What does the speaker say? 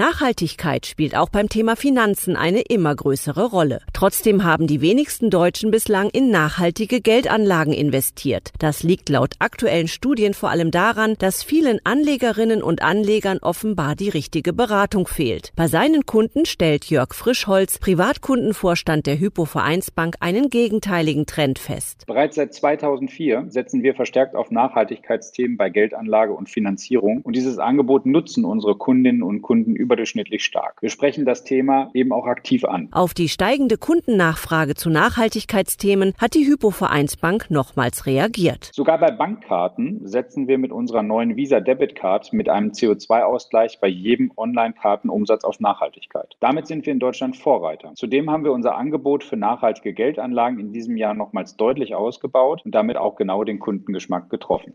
Nachhaltigkeit spielt auch beim Thema Finanzen eine immer größere Rolle. Trotzdem haben die wenigsten Deutschen bislang in nachhaltige Geldanlagen investiert. Das liegt laut aktuellen Studien vor allem daran, dass vielen Anlegerinnen und Anlegern offenbar die richtige Beratung fehlt. Bei seinen Kunden stellt Jörg Frischholz, Privatkundenvorstand der Hypo Vereinsbank, einen gegenteiligen Trend fest. Bereits seit 2004 setzen wir verstärkt auf Nachhaltigkeitsthemen bei Geldanlage und Finanzierung und dieses Angebot nutzen unsere Kundinnen und Kunden überdurchschnittlich stark. Wir sprechen das Thema eben auch aktiv an. Auf die steigende Kundennachfrage zu Nachhaltigkeitsthemen hat die Hypo Vereinsbank nochmals reagiert. Sogar bei Bankkarten setzen wir mit unserer neuen Visa Debit Card mit einem CO2-Ausgleich bei jedem Online-Kartenumsatz auf Nachhaltigkeit. Damit sind wir in Deutschland Vorreiter. Zudem haben wir unser Angebot für nachhaltige Geldanlagen in diesem Jahr nochmals deutlich ausgebaut und damit auch genau den Kundengeschmack getroffen.